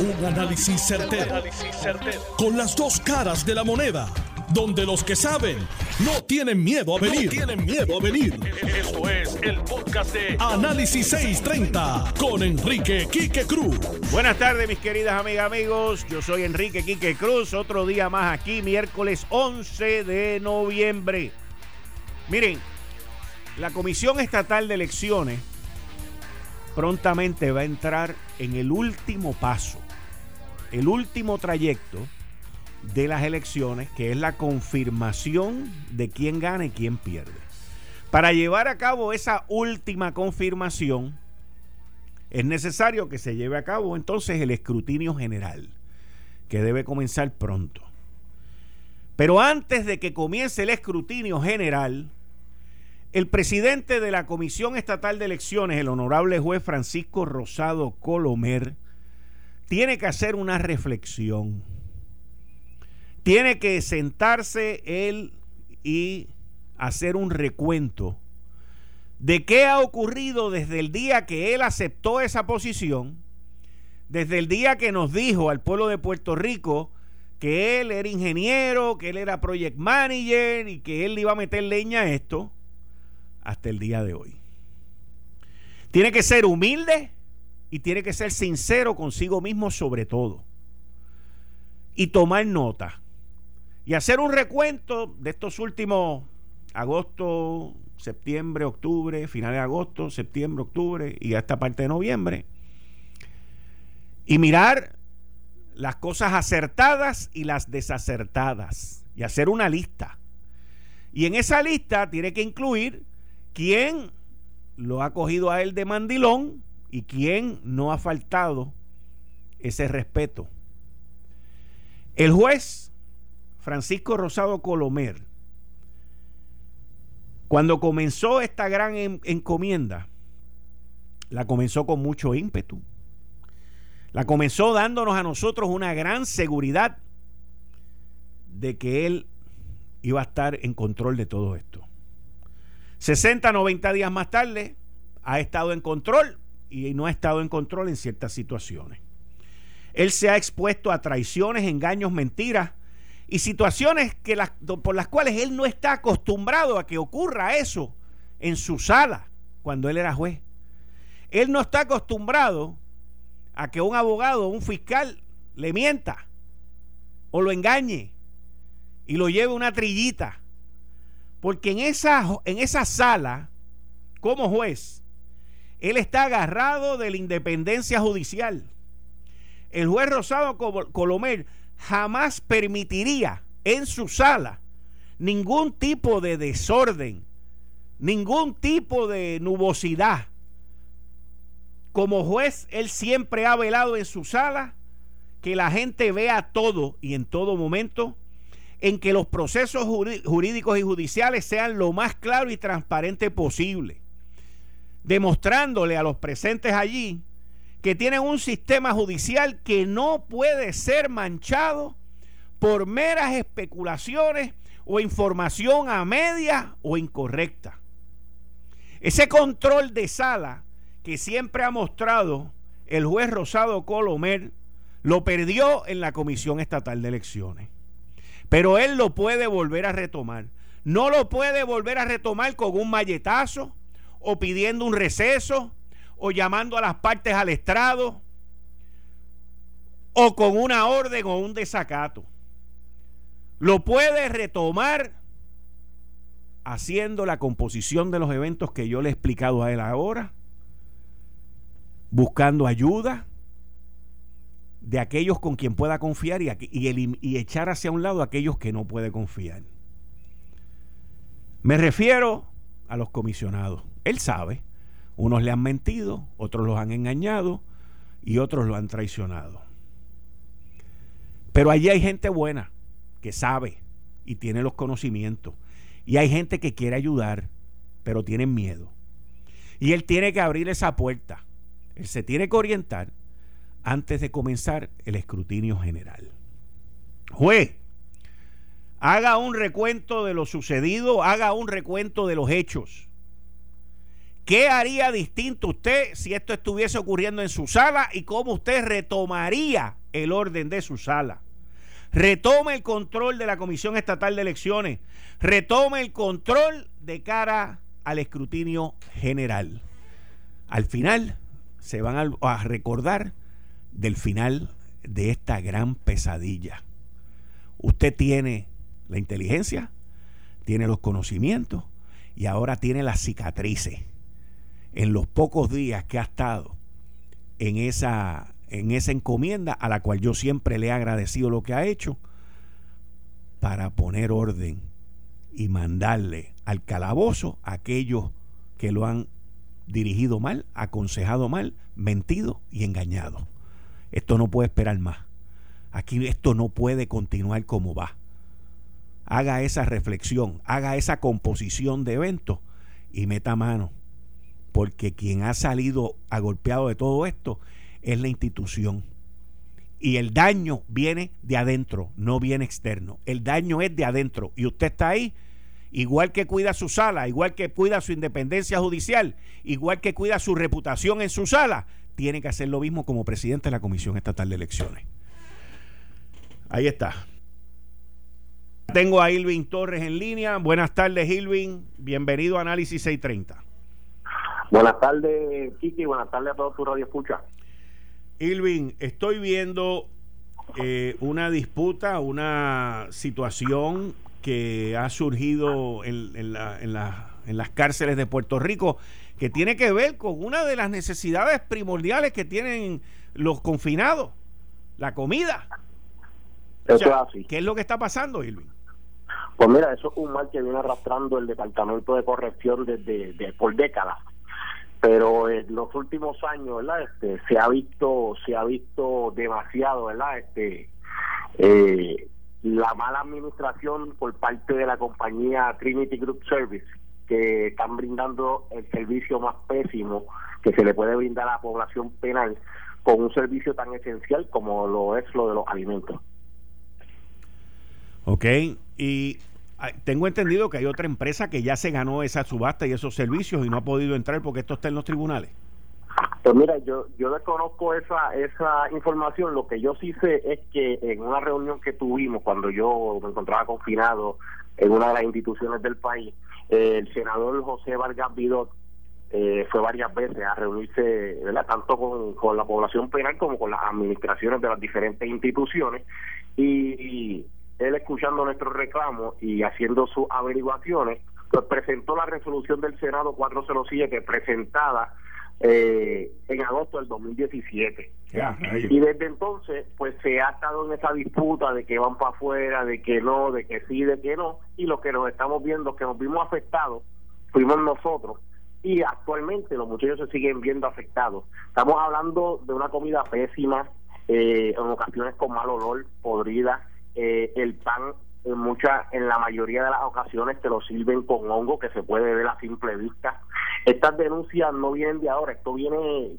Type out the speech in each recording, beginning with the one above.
Un análisis certero, Con las dos caras de la moneda. Donde los que saben no tienen miedo a venir. tienen miedo a venir. Esto es el podcast de Análisis 630 con Enrique Quique Cruz. Buenas tardes, mis queridas amigas, amigos. Yo soy Enrique Quique Cruz. Otro día más aquí, miércoles 11 de noviembre. Miren, la Comisión Estatal de Elecciones prontamente va a entrar en el último paso el último trayecto de las elecciones, que es la confirmación de quién gana y quién pierde. Para llevar a cabo esa última confirmación, es necesario que se lleve a cabo entonces el escrutinio general, que debe comenzar pronto. Pero antes de que comience el escrutinio general, el presidente de la Comisión Estatal de Elecciones, el honorable juez Francisco Rosado Colomer, tiene que hacer una reflexión. Tiene que sentarse él y hacer un recuento de qué ha ocurrido desde el día que él aceptó esa posición, desde el día que nos dijo al pueblo de Puerto Rico que él era ingeniero, que él era project manager y que él iba a meter leña a esto, hasta el día de hoy. Tiene que ser humilde, y tiene que ser sincero consigo mismo sobre todo. Y tomar nota. Y hacer un recuento de estos últimos agosto, septiembre, octubre, finales de agosto, septiembre, octubre y esta parte de noviembre. Y mirar las cosas acertadas y las desacertadas. Y hacer una lista. Y en esa lista tiene que incluir quién lo ha cogido a él de mandilón ¿Y quién no ha faltado ese respeto? El juez Francisco Rosado Colomer, cuando comenzó esta gran encomienda, la comenzó con mucho ímpetu. La comenzó dándonos a nosotros una gran seguridad de que él iba a estar en control de todo esto. 60, 90 días más tarde, ha estado en control y no ha estado en control en ciertas situaciones. Él se ha expuesto a traiciones, engaños, mentiras y situaciones que por las cuales él no está acostumbrado a que ocurra eso en su sala cuando él era juez. Él no está acostumbrado a que un abogado o un fiscal le mienta o lo engañe y lo lleve una trillita. Porque en esa, en esa sala, como juez, él está agarrado de la independencia judicial. El juez Rosado Colomer jamás permitiría en su sala ningún tipo de desorden, ningún tipo de nubosidad. Como juez, él siempre ha velado en su sala que la gente vea todo y en todo momento en que los procesos jurídicos y judiciales sean lo más claro y transparente posible demostrándole a los presentes allí que tienen un sistema judicial que no puede ser manchado por meras especulaciones o información a media o incorrecta. Ese control de sala que siempre ha mostrado el juez Rosado Colomer lo perdió en la Comisión Estatal de Elecciones. Pero él lo puede volver a retomar. No lo puede volver a retomar con un malletazo, o pidiendo un receso o llamando a las partes al estrado o con una orden o un desacato. Lo puede retomar haciendo la composición de los eventos que yo le he explicado a él ahora, buscando ayuda de aquellos con quien pueda confiar y, echar hacia un lado a aquellos que no puede confiar. Me refiero a los comisionados. Él sabe. Unos le han mentido, otros los han engañado y otros lo han traicionado. Pero allí hay gente buena que sabe y tiene los conocimientos. Y hay gente que quiere ayudar, pero tienen miedo. Y él tiene que abrir esa puerta. Él se tiene que orientar antes de comenzar el escrutinio general. Juez, haga un recuento de lo sucedido, haga un recuento de los hechos ¿Qué haría distinto usted si esto estuviese ocurriendo en su sala y cómo usted retomaría el orden de su sala? Retome el control de la Comisión Estatal de Elecciones. Retome el control de cara al escrutinio general. Al final se van a recordar del final de esta gran pesadilla. Usted tiene la inteligencia, tiene los conocimientos y ahora tiene las cicatrices en los pocos días que ha estado en esa, en esa encomienda a la cual yo siempre le he agradecido lo que ha hecho para poner orden y mandarle al calabozo a aquellos que lo han dirigido mal, aconsejado mal, mentido y engañado. Esto no puede esperar más. Aquí esto no puede continuar como va. Haga esa reflexión, haga esa composición de eventos y meta mano porque quien ha salido agolpeado de todo esto es la institución. Y el daño viene de adentro, no viene externo. El daño es de adentro. Y usted está ahí, igual que cuida su sala, igual que cuida su independencia judicial, igual que cuida su reputación en su sala, tiene que hacer lo mismo como presidente de la Comisión Estatal de Elecciones. Ahí está. Tengo a Ilvin Torres en línea. Buenas tardes, Ilvin. Bienvenido a Análisis 630. Buenas tardes, Kiki, buenas tardes a todos tu radio escucha. Ilvin, estoy viendo eh, una disputa, una situación que ha surgido en, en, la, en, la, en las cárceles de Puerto Rico que tiene que ver con una de las necesidades primordiales que tienen los confinados, la comida. Eso es así. ¿Qué es lo que está pasando, Ilvin? Pues mira, eso es un mal que viene arrastrando el Departamento de Corrección desde por décadas pero en los últimos años verdad este se ha visto se ha visto demasiado verdad este eh, la mala administración por parte de la compañía Trinity Group Service que están brindando el servicio más pésimo que se le puede brindar a la población penal con un servicio tan esencial como lo es lo de los alimentos. Ok, y tengo entendido que hay otra empresa que ya se ganó esa subasta y esos servicios y no ha podido entrar porque esto está en los tribunales. Pues mira, yo yo desconozco esa esa información. Lo que yo sí sé es que en una reunión que tuvimos cuando yo me encontraba confinado en una de las instituciones del país, el senador José Vargas Vidot eh, fue varias veces a reunirse ¿verdad? tanto con, con la población penal como con las administraciones de las diferentes instituciones y él escuchando nuestros reclamos y haciendo sus averiguaciones, pues presentó la resolución del Senado 407 presentada eh, en agosto del 2017. y desde entonces, pues se ha estado en esa disputa de que van para afuera, de que no, de que sí, de que no, y lo que nos estamos viendo, que nos vimos afectados, fuimos nosotros, y actualmente los muchachos se siguen viendo afectados. Estamos hablando de una comida pésima, eh, en ocasiones con mal olor, podrida, eh, el pan en mucha, en la mayoría de las ocasiones te lo sirven con hongo que se puede ver a simple vista. Estas denuncias no vienen de ahora, esto viene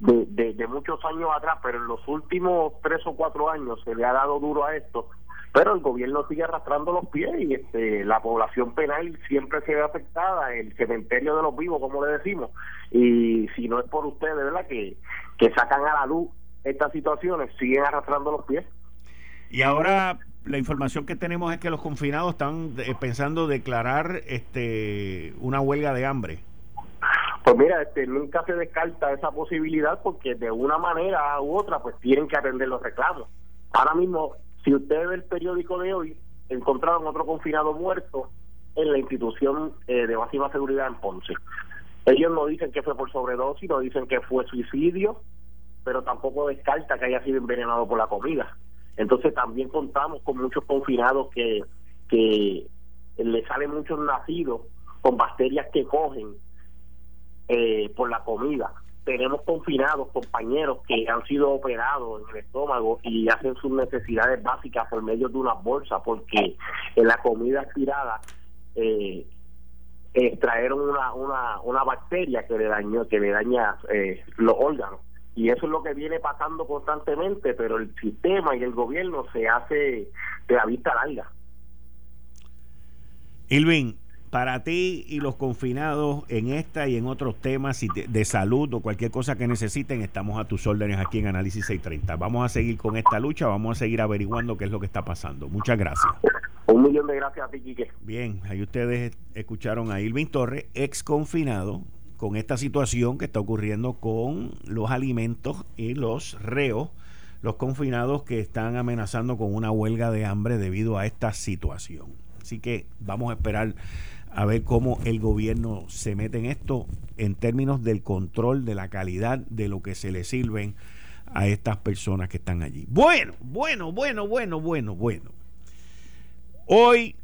De, de, muchos años atrás, pero en los últimos tres o cuatro años se le ha dado duro a esto, pero el gobierno sigue arrastrando los pies y este, la población penal siempre se ve afectada, el cementerio de los vivos, como le decimos, y si no es por ustedes, ¿verdad?, que, que sacan a la luz estas situaciones, siguen arrastrando los pies. Y ahora la información que tenemos es que los confinados están eh, pensando declarar este una huelga de hambre. Pues mira, este, nunca se descarta esa posibilidad porque de una manera u otra pues tienen que atender los reclamos. Ahora mismo, si usted ve el periódico de hoy, encontraron otro confinado muerto en la institución eh, de máxima seguridad en Ponce. Ellos no dicen que fue por sobredosis, no dicen que fue suicidio, pero tampoco descarta que haya sido envenenado por la comida. Entonces también contamos con muchos confinados que, que le salen muchos nacidos con bacterias que cogen eh, por la comida. Tenemos confinados, compañeros que han sido operados en el estómago y hacen sus necesidades básicas por medio de una bolsa porque en la comida aspirada eh, extrajeron una, una, una bacteria que le dañó, que le daña eh, los órganos y eso es lo que viene pasando constantemente, pero el sistema y el gobierno se hace de la vista larga. Ilvin, para ti y los confinados en esta y en otros temas de, salud o cualquier cosa que necesiten, estamos a tus órdenes aquí en Análisis 630. Vamos a seguir con esta lucha, vamos a seguir averiguando qué es lo que está pasando. Muchas gracias. Un millón de gracias a ti, Quique. Bien, ahí ustedes escucharon a Irving Torres, ex confinado, con esta situación que está ocurriendo con los alimentos y los reos, los confinados que están amenazando con una huelga de hambre debido a esta situación. Así que vamos a esperar a ver cómo el gobierno se mete en esto en términos del control de la calidad de lo que se le sirven a estas personas que están allí. Bueno, bueno, bueno, bueno, bueno, bueno. Hoy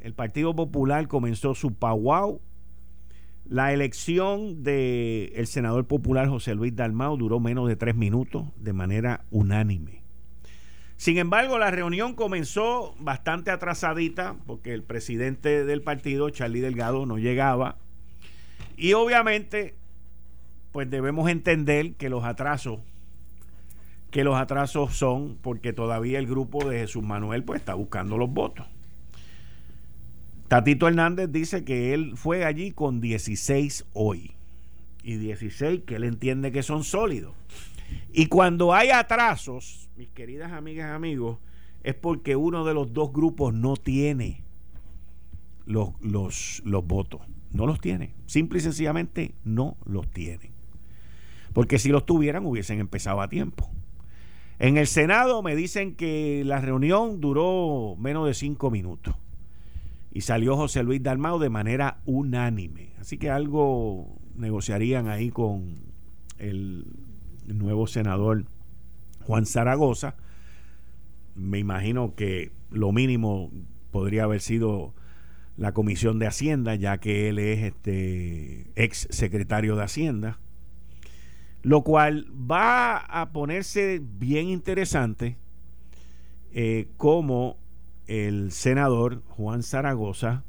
el Partido Popular comenzó su powwow. La elección del el senador popular José Luis Dalmau duró menos de tres minutos de manera unánime. Sin embargo, la reunión comenzó bastante atrasadita porque el presidente del partido, Charlie Delgado, no llegaba. Y obviamente, pues debemos entender que los atrasos, que los atrasos son porque todavía el grupo de Jesús Manuel pues está buscando los votos. Tatito Hernández dice que él fue allí con 16 hoy. Y 16 que él entiende que son sólidos. Y cuando hay atrasos, mis queridas amigas y amigos, es porque uno de los dos grupos no tiene los, los, los votos. No los tiene. Simple y sencillamente no los tienen. Porque si los tuvieran hubiesen empezado a tiempo. En el Senado me dicen que la reunión duró menos de cinco minutos. Y salió José Luis Dalmau de manera unánime. Así que algo negociarían ahí con el nuevo senador Juan Zaragoza. Me imagino que lo mínimo podría haber sido la Comisión de Hacienda, ya que él es este ex secretario de Hacienda. Lo cual va a ponerse bien interesante eh, el senador Juan Zaragoza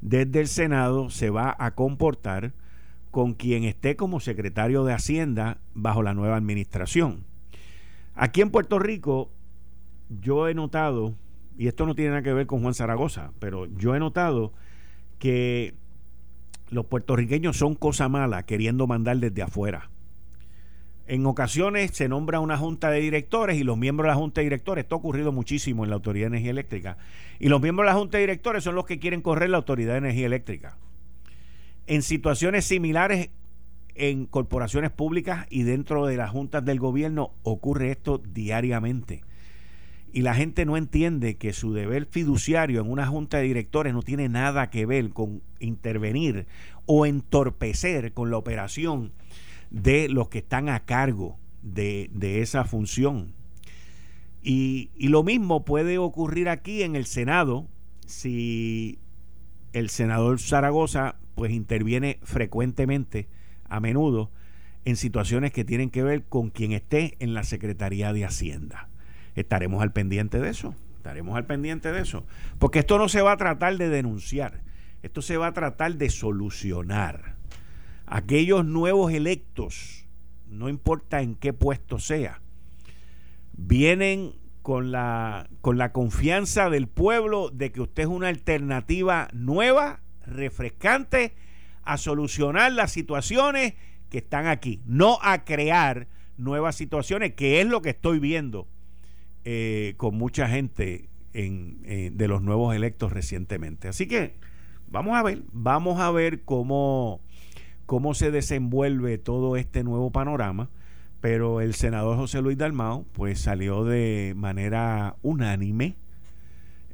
desde el Senado se va a comportar con quien esté como secretario de Hacienda bajo la nueva administración. Aquí en Puerto Rico, yo he notado, y esto no tiene nada que ver con Juan Zaragoza, pero yo he notado que los puertorriqueños son cosa mala queriendo mandar desde afuera. En ocasiones se nombra una junta de directores y los miembros de la junta de directores, esto ha ocurrido muchísimo en la Autoridad de Energía Eléctrica, y los miembros de la junta de directores son los que quieren correr la Autoridad de Energía Eléctrica. En situaciones similares en corporaciones públicas y dentro de las juntas del gobierno ocurre esto diariamente. Y la gente no entiende que su deber fiduciario en una junta de directores no tiene nada que ver con intervenir o entorpecer con la operación de los que están a cargo de, esa función. Y, y lo mismo puede ocurrir aquí en el Senado si el senador Zaragoza pues interviene frecuentemente a menudo en situaciones que tienen que ver con quien esté en la Secretaría de Hacienda. Estaremos al pendiente de eso, estaremos al pendiente de eso, porque esto no se va a tratar de denunciar, esto se va a tratar de solucionar. Aquellos nuevos electos, no importa en qué puesto sea, vienen con la, con la confianza del pueblo de que usted es una alternativa nueva, refrescante a solucionar las situaciones que están aquí, no a crear nuevas situaciones, que es lo que estoy viendo eh, con mucha gente en, eh, de los nuevos electos recientemente. Así que vamos a ver, vamos a ver cómo, cómo se desenvuelve todo este nuevo panorama. Pero el senador José Luis Dalmao pues salió de manera unánime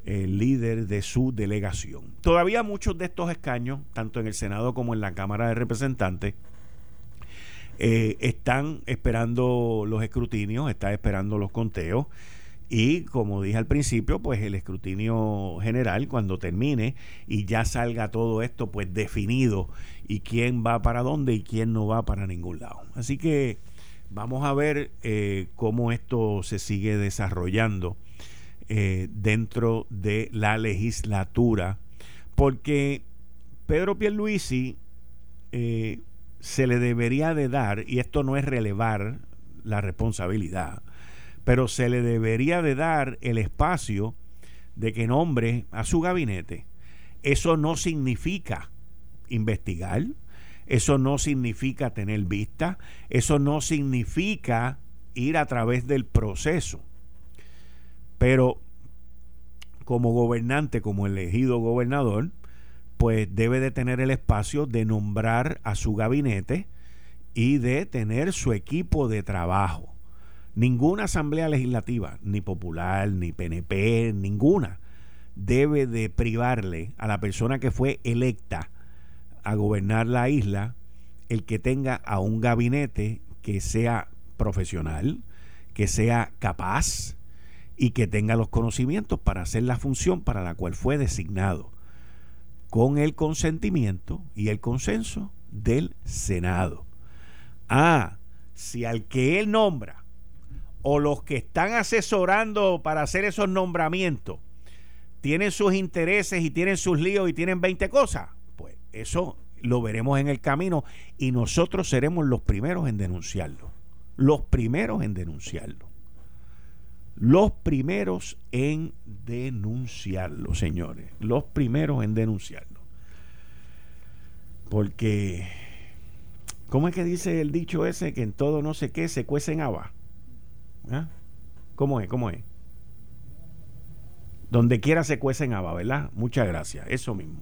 el líder de su delegación. Todavía muchos de estos escaños, tanto en el Senado como en la Cámara de Representantes, eh, están esperando los escrutinios, están esperando los conteos. Y como dije al principio, pues el escrutinio general, cuando termine y ya salga todo esto, pues definido y quién va para dónde y quién no va para ningún lado. Así que vamos a ver eh, cómo esto se sigue desarrollando eh, dentro de la legislatura, porque Pedro Pierluisi eh, se le debería de dar, y esto no es relevar la responsabilidad, pero se le debería de dar el espacio de que nombre a su gabinete Eso no significa investigar, eso no significa tener vista, eso no significa ir a través del proceso. Pero como gobernante, como elegido gobernador, pues debe de tener el espacio de nombrar a su gabinete y de tener su equipo de trabajo. Ninguna asamblea legislativa, ni popular, ni PNP, ninguna, debe de privarle a la persona que fue electa a gobernar la isla el que tenga a un gabinete que sea profesional, que sea capaz y que tenga los conocimientos para hacer la función para la cual fue designado, con el consentimiento y el consenso del Senado. Ah, si al que él nombra o los que están asesorando para hacer esos nombramientos tienen sus intereses y tienen sus líos y tienen 20 cosas, pues eso lo veremos en el camino y nosotros seremos los primeros en denunciarlo. Los primeros en denunciarlo. Los primeros en denunciarlo, señores. Los primeros en denunciarlo. Porque, ¿cómo es que dice el dicho ese que en todo no sé qué se cuecen habas? ¿Ah? ¿Cómo es? ¿Cómo es? Donde quiera se cuecen habas, ¿verdad? Muchas gracias. Eso mismo.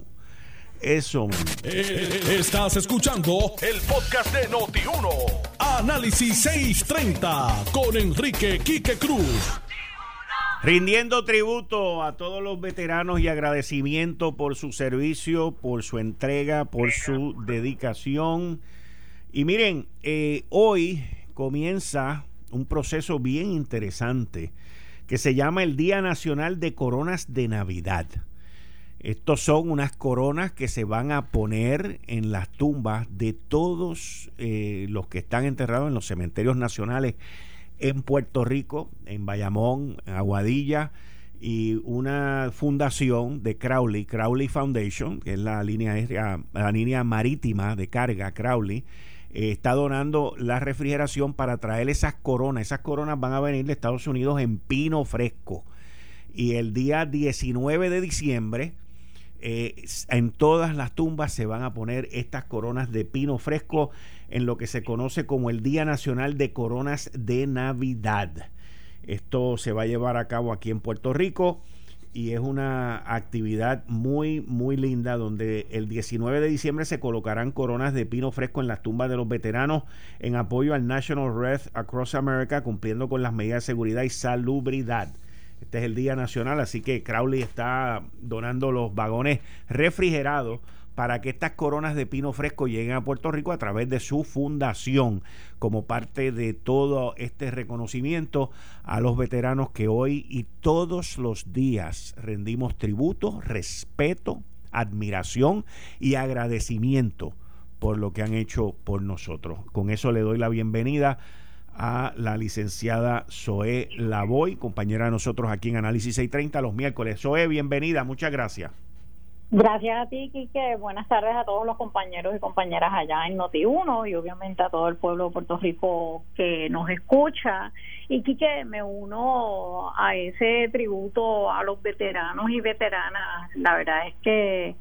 Eso mismo. Eh, estás escuchando el podcast de Noti1. Análisis 630 con Enrique Quique Cruz. Rindiendo tributo a todos los veteranos y agradecimiento por su servicio, por su entrega, por su dedicación. Y miren, eh, hoy comienza un proceso bien interesante que se llama el Día Nacional de Coronas de Navidad. Estos son unas coronas que se van a poner en las tumbas de todos eh, los que están enterrados en los cementerios nacionales en Puerto Rico, en Bayamón, en Aguadilla, y una fundación de Crowley, Crowley Foundation, que es la línea, la línea marítima de carga Crowley, eh, está donando la refrigeración para traer esas coronas. Esas coronas van a venir de Estados Unidos en pino fresco. Y el día 19 de diciembre eh, en todas las tumbas se van a poner estas coronas de pino fresco en lo que se conoce como el Día Nacional de Coronas de Navidad. Esto se va a llevar a cabo aquí en Puerto Rico y es una actividad muy, muy linda donde el 19 de diciembre se colocarán coronas de pino fresco en las tumbas de los veteranos en apoyo al National Red Across America, cumpliendo con las medidas de seguridad y salubridad. Este es el Día Nacional, así que Crowley está donando los vagones refrigerados para que estas coronas de pino fresco lleguen a Puerto Rico a través de su fundación, como parte de todo este reconocimiento a los veteranos que hoy y todos los días rendimos tributo, respeto, admiración y agradecimiento por lo que han hecho por nosotros. Con eso le doy la bienvenida a la licenciada Zoe Lavoy, compañera de nosotros aquí en Análisis 630 los miércoles. Zoe, bienvenida, muchas gracias. Gracias a ti, Quique. Buenas tardes a todos los compañeros y compañeras allá en Noti1 y obviamente a todo el pueblo de Puerto Rico que nos escucha. Y Quique, me uno a ese tributo a los veteranos y veteranas. La verdad es que,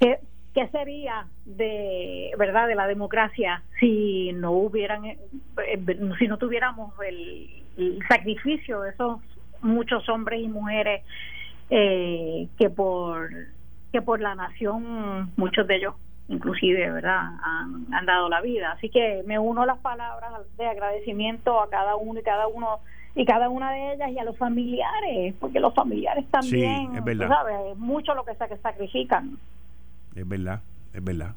que ¿Qué sería de verdad de la democracia si no hubieran eh, si no tuviéramos el, sacrificio de esos muchos hombres y mujeres eh, que por que por la nación muchos de ellos inclusive verdad han, han dado la vida así que me uno las palabras de agradecimiento a cada uno y cada uno y cada una de ellas y a los familiares porque los familiares también sabes mucho lo que se sacrifican es verdad, es verdad.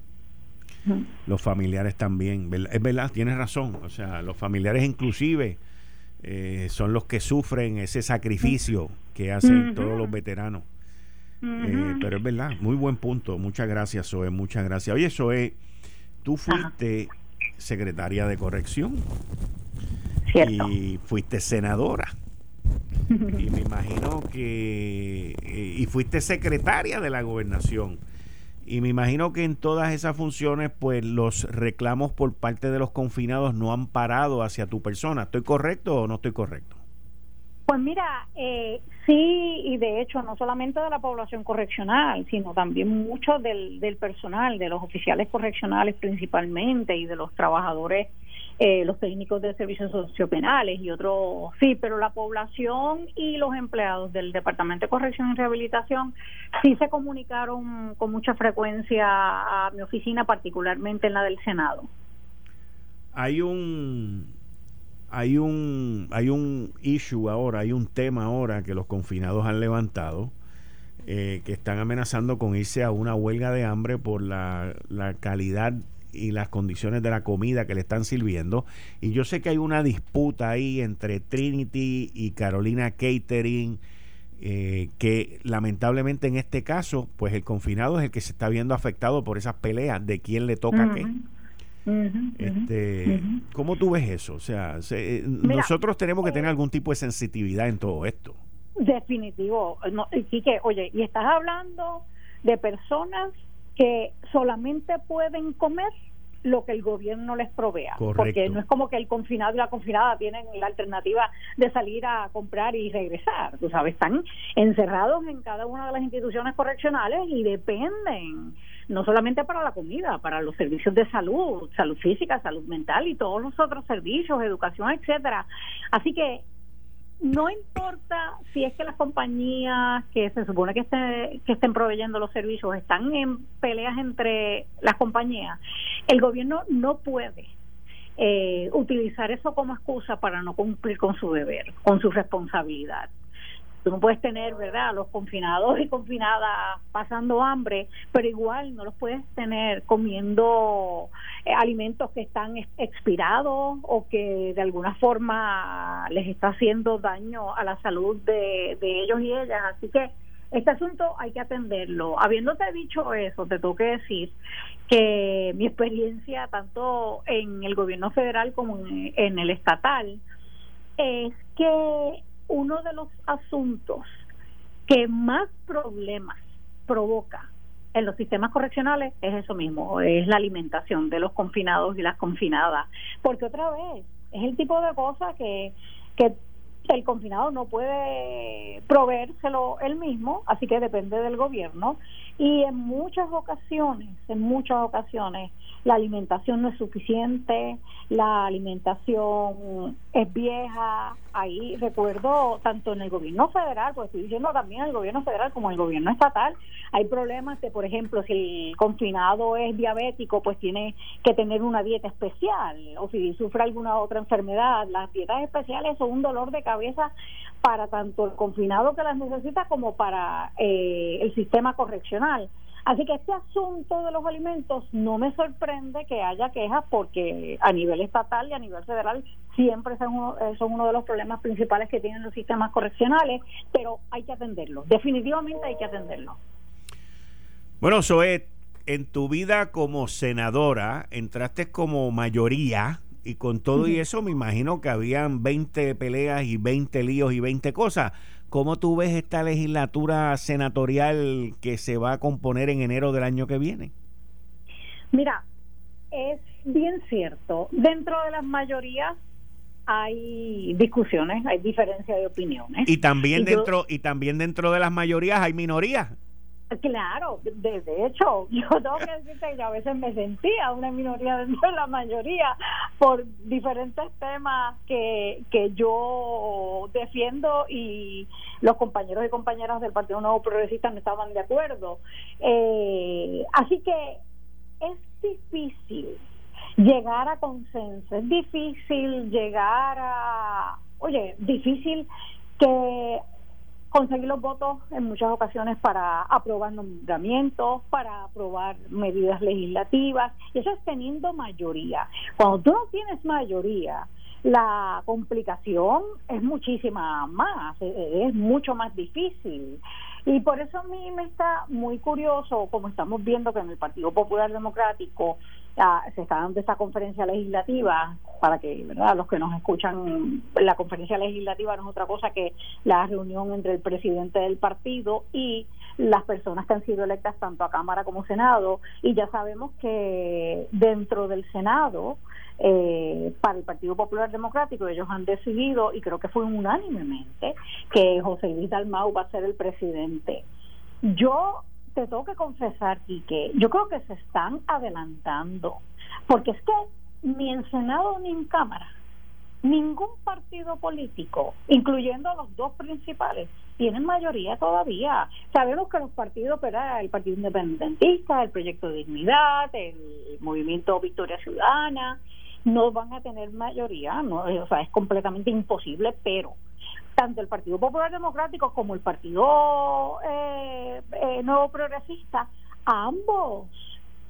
Los familiares también, es verdad, tienes razón. O sea, los familiares inclusive eh, son los que sufren ese sacrificio que hacen todos los veteranos. Eh, pero es verdad, muy buen punto. Muchas gracias, Zoe, muchas gracias. Oye, Zoe, tú fuiste secretaria de corrección y fuiste senadora. y me imagino que... Eh, y fuiste secretaria de la gobernación. Y me imagino que en todas esas funciones, pues los reclamos por parte de los confinados no han parado hacia tu persona. ¿Estoy correcto o no estoy correcto? Pues mira, eh, sí, y de hecho no solamente de la población correccional, sino también mucho del, del personal, de los oficiales correccionales principalmente y de los trabajadores, eh, los técnicos de servicios sociopenales y otros, sí, pero la población y los empleados del Departamento de Corrección y Rehabilitación sí se comunicaron con mucha frecuencia a mi oficina, particularmente en la del Senado. Hay un hay un, hay un issue ahora, hay un tema ahora que los confinados han levantado, eh, que están amenazando con irse a una huelga de hambre por la, la calidad y las condiciones de la comida que le están sirviendo. Y yo sé que hay una disputa ahí entre Trinity y Carolina Catering, eh, que lamentablemente en este caso, pues el confinado es el que se está viendo afectado por esas peleas de quién le toca qué este, ¿Cómo tú ves eso? O sea, eh, nosotros tenemos que tener algún tipo de sensitividad en todo esto. Definitivo. No, que, oye, y estás hablando de personas que solamente pueden comer lo que el gobierno les provea. Porque no es como que el confinado y la confinada tienen la alternativa de salir a comprar y regresar. Tú sabes, están encerrados en cada una de las instituciones correccionales y dependen no solamente para la comida, para los servicios de salud, salud física, salud mental y todos los otros servicios, educación, etcétera. Así que no importa si es que las compañías que se supone que, que estén proveyendo los servicios están en peleas entre las compañías, el gobierno no puede eh, utilizar eso como excusa para no cumplir con su deber, con su responsabilidad. Tú no puedes tener, ¿verdad?, los confinados y confinadas pasando hambre, pero igual no los puedes tener comiendo eh, alimentos que están expirados o que de alguna forma les está haciendo daño a la salud de, de ellos y ellas. Así que este asunto hay que atenderlo. Habiéndote dicho eso, te tengo que decir que mi experiencia tanto en el gobierno federal como en el estatal es que uno de los asuntos que más problemas provoca en los sistemas correccionales es eso mismo, es la alimentación de los confinados y las confinadas. Porque otra vez, es el tipo de cosa que, que el confinado no puede proveérselo él mismo, así que depende del gobierno. Y en muchas ocasiones, en muchas ocasiones, la alimentación no es suficiente, la alimentación es vieja. Ahí recuerdo tanto en el gobierno federal, pues estoy diciendo también el gobierno federal como el gobierno estatal, hay problemas de, por ejemplo, si el confinado es diabético, pues tiene que tener una dieta especial, o si sufre alguna otra enfermedad, las dietas especiales son un dolor de cabeza para tanto el confinado que las necesita como para eh, el sistema correccional. Así que este asunto de los alimentos no me sorprende que haya quejas porque a nivel estatal y a nivel federal siempre son uno, eh, son uno de los problemas principales que tienen los sistemas correccionales, pero hay que atenderlo, definitivamente hay que atenderlo. Bueno, Zoe, en tu vida como senadora entraste como mayoría y con todo y eso me imagino que habían 20 peleas y 20 líos y 20 cosas. ¿Cómo tú ves esta legislatura senatorial que se va a componer en enero del año que viene? Mira, es bien cierto. Dentro de las mayorías hay discusiones, hay diferencia de opiniones. Y también dentro y también dentro de las mayorías hay minorías. Claro, de, hecho, yo tengo que decirte que a veces me sentía una minoría dentro de la mayoría por diferentes temas que, que yo defiendo y los compañeros y compañeras del Partido Nuevo Progresista no estaban de acuerdo. Eh, así que es difícil llegar a consenso, es difícil llegar a, oye, difícil que conseguir los votos en muchas ocasiones para aprobar nombramientos, para aprobar medidas legislativas, y eso es teniendo mayoría. Cuando tú no tienes mayoría, la complicación es muchísima más, es mucho más difícil. Y por eso a mí me está muy curioso, como estamos viendo que en el Partido Popular Democrático se está dando esta conferencia legislativa para que verdad los que nos escuchan la conferencia legislativa no es otra cosa que la reunión entre el presidente del partido y las personas que han sido electas tanto a cámara como senado. Y ya sabemos que dentro del senado eh, para el Partido Popular Democrático. Ellos han decidido, y creo que fue unánimemente, que José Luis Dalmau va a ser el presidente. Yo te tengo que confesar, que yo creo que se están adelantando, porque es que ni en Senado ni en Cámara, ningún partido político, incluyendo los dos principales, tienen mayoría todavía. Sabemos que los partidos, ¿verdad? el Partido Independentista, el Proyecto de Dignidad, el Movimiento Victoria Ciudadana, no van a tener mayoría, no, o sea, es completamente imposible, pero tanto el Partido Popular Democrático como el Partido eh, eh, Nuevo Progresista, ambos,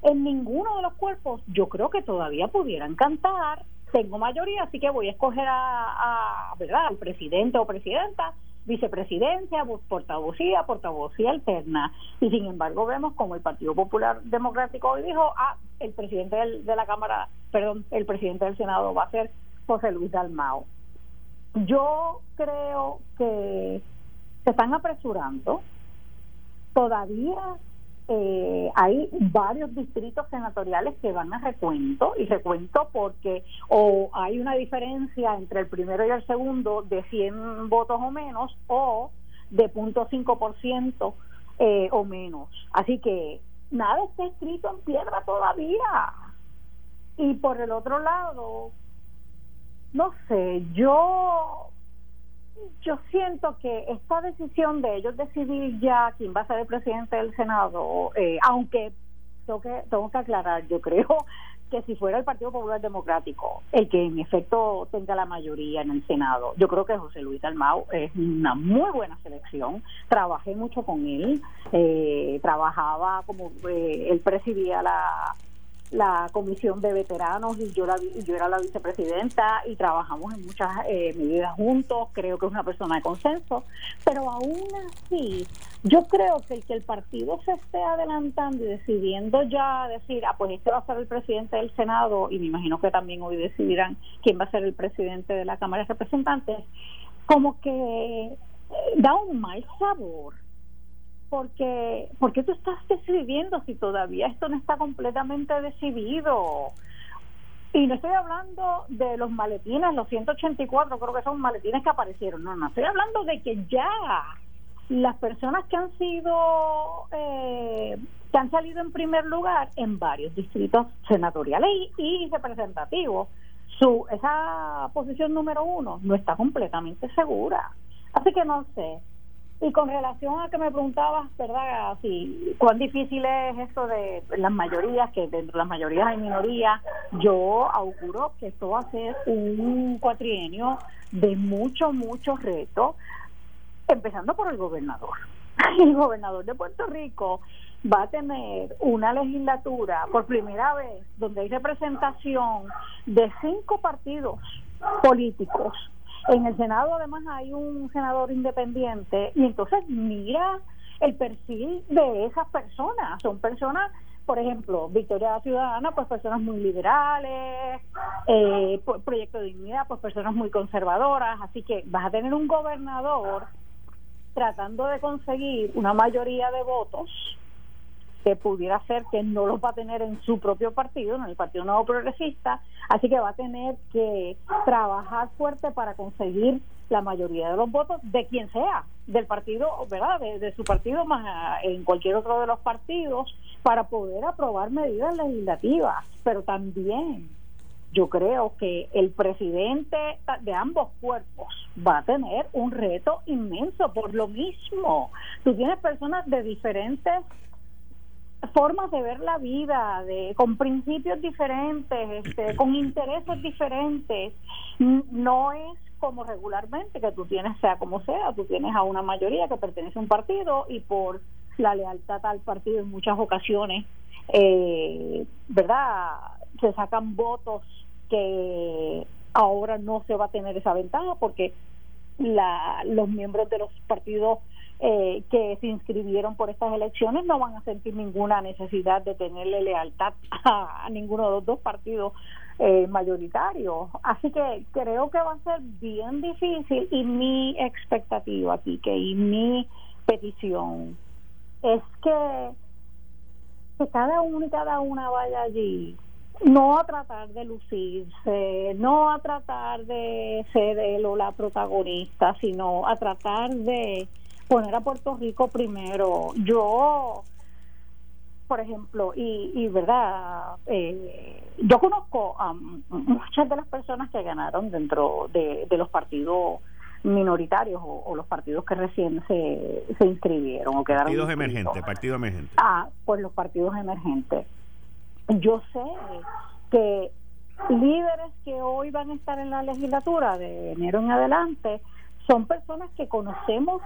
en ninguno de los cuerpos, yo creo que todavía pudieran cantar. Tengo mayoría, así que voy a escoger a, a ¿verdad? al presidente o presidenta vicepresidencia, portavocía, portavocía alterna. Y sin embargo vemos como el Partido Popular Democrático hoy dijo, ah, el presidente de la Cámara, perdón, el presidente del Senado va a ser José Luis Dalmao. Yo creo que se están apresurando. Todavía eh, hay varios distritos senatoriales que van a recuento y recuento porque o hay una diferencia entre el primero y el segundo de 100 votos o menos o de 0.5% eh, o menos. Así que nada está escrito en piedra todavía. Y por el otro lado, no sé, yo yo siento que esta decisión de ellos decidir ya quién va a ser el presidente del Senado, eh, aunque tengo que, tengo que aclarar, yo creo que si fuera el Partido Popular Democrático el que en efecto tenga la mayoría en el Senado, yo creo que José Luis Dalmau es una muy buena selección. Trabajé mucho con él, eh, trabajaba como eh, él presidía la la comisión de veteranos y yo, la, yo era la vicepresidenta y trabajamos en muchas eh, medidas juntos, creo que es una persona de consenso, pero aún así yo creo que el que el partido se esté adelantando y decidiendo ya decir, ah, pues este va a ser el presidente del Senado y me imagino que también hoy decidirán quién va a ser el presidente de la Cámara de Representantes, como que eh, da un mal sabor porque porque tú estás decidiendo si todavía esto no está completamente decidido. Y no estoy hablando de los maletines los 184 creo que son maletines que aparecieron no no estoy hablando de que ya las personas que han sido eh, que han salido en primer lugar en varios distritos senatoriales y, y representativos su esa posición número uno no está completamente segura. Así que no sé y con relación a que me preguntabas, ¿verdad? Si, ¿Cuán difícil es esto de las mayorías? Que dentro de las mayorías hay minorías. Yo auguro que esto va a ser un cuatrienio de mucho, mucho reto, empezando por el gobernador. El gobernador de Puerto Rico va a tener una legislatura por primera vez donde hay representación de cinco partidos políticos en el Senado además hay un senador independiente y entonces mira el perfil de esas personas. Son personas, por ejemplo, Victoria Ciudadana, pues personas muy liberales, eh, Proyecto de Dignidad, pues personas muy conservadoras. Así que vas a tener un gobernador tratando de conseguir una mayoría de votos que pudiera ser que no los va a tener en su propio partido, en el Partido Nuevo Progresista, así que va a tener que trabajar fuerte para conseguir la mayoría de los votos de quien sea, del partido, ¿verdad? De, su partido más ah, en cualquier otro de los partidos, para poder aprobar medidas legislativas, pero también yo creo que el presidente de ambos cuerpos va a tener un reto inmenso por lo mismo. Tú tienes personas de diferentes formas de ver la vida, de con principios diferentes, este, con intereses diferentes. No es como regularmente que tú tienes, sea como sea, tú tienes a una mayoría que pertenece a un partido y por la lealtad al partido en muchas ocasiones, eh, ¿verdad? Se sacan votos que ahora no se va a tener esa ventaja porque la, los miembros de los partidos eh, que se inscribieron por estas elecciones no van a sentir ninguna necesidad de tenerle lealtad a, ninguno de los dos partidos eh, mayoritarios. Así que creo que va a ser bien difícil y mi expectativa aquí, que y mi petición es que, que cada uno y cada una vaya allí no a tratar de lucirse, no a tratar de ser él o la protagonista, sino a tratar de poner a Puerto Rico primero. Yo, por ejemplo, y, y verdad, eh, yo conozco a muchas de las personas que ganaron dentro de, los partidos minoritarios o, los partidos que recién se, se inscribieron o quedaron partidos emergentes partidos emergentes. Ah pues los partidos emergentes yo sé que líderes que hoy van a estar en la legislatura de enero en adelante son personas que conocemos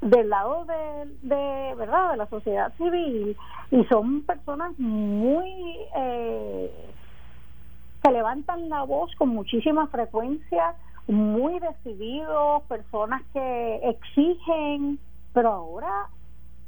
del lado de, verdad de la sociedad civil y son personas muy eh, que levantan la voz con muchísima frecuencia muy decididos personas que exigen pero ahora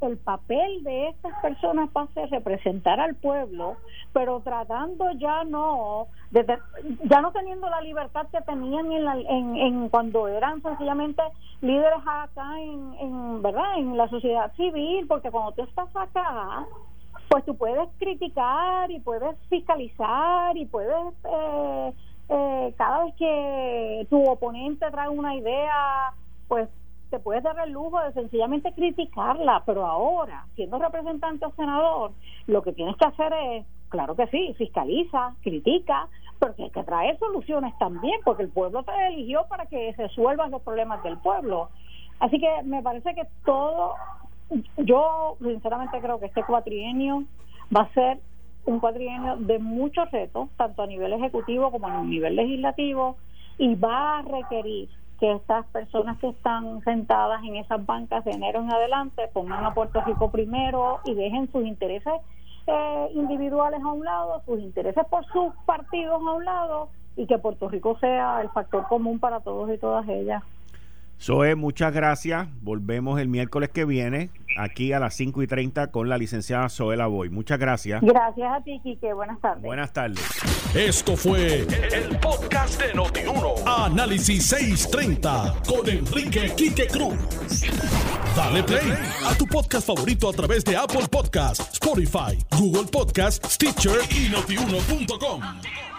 el papel de estas personas va a representar al pueblo, pero tratando ya no, ya no teniendo la libertad que tenían en, en, cuando eran sencillamente líderes acá en, en, ¿verdad? en la sociedad civil, porque cuando tú estás acá, pues tú puedes criticar y puedes fiscalizar y puedes... Eh, eh, cada vez que tu oponente trae una idea, pues te puedes dar el lujo de sencillamente criticarla, pero ahora, siendo representante o senador, lo que tienes que hacer es, claro que sí, fiscaliza, critica, pero hay que traer soluciones también, porque el pueblo te eligió para que se resuelvan los problemas del pueblo. Así que me parece que todo, yo sinceramente creo que este cuatrienio va a ser un cuatrienio de muchos retos, tanto a nivel ejecutivo como a nivel legislativo, y va a requerir que estas personas que están sentadas en esas bancas de enero en adelante pongan a Puerto Rico primero y dejen sus intereses eh, individuales a un lado, sus intereses por sus partidos a un lado y que Puerto Rico sea el factor común para todos y todas ellas. Zoe, muchas gracias. Volvemos el miércoles que viene, aquí a las 5 y 30 con la licenciada Zoe Lavoy. Muchas gracias. Gracias a ti, Quique. Buenas tardes. Buenas tardes. Esto fue el, podcast de Notiuno. Análisis 630 con Enrique Quique Cruz. Dale play a tu podcast favorito a través de Apple Podcasts, Spotify, Google Podcasts, Stitcher y notiuno.com.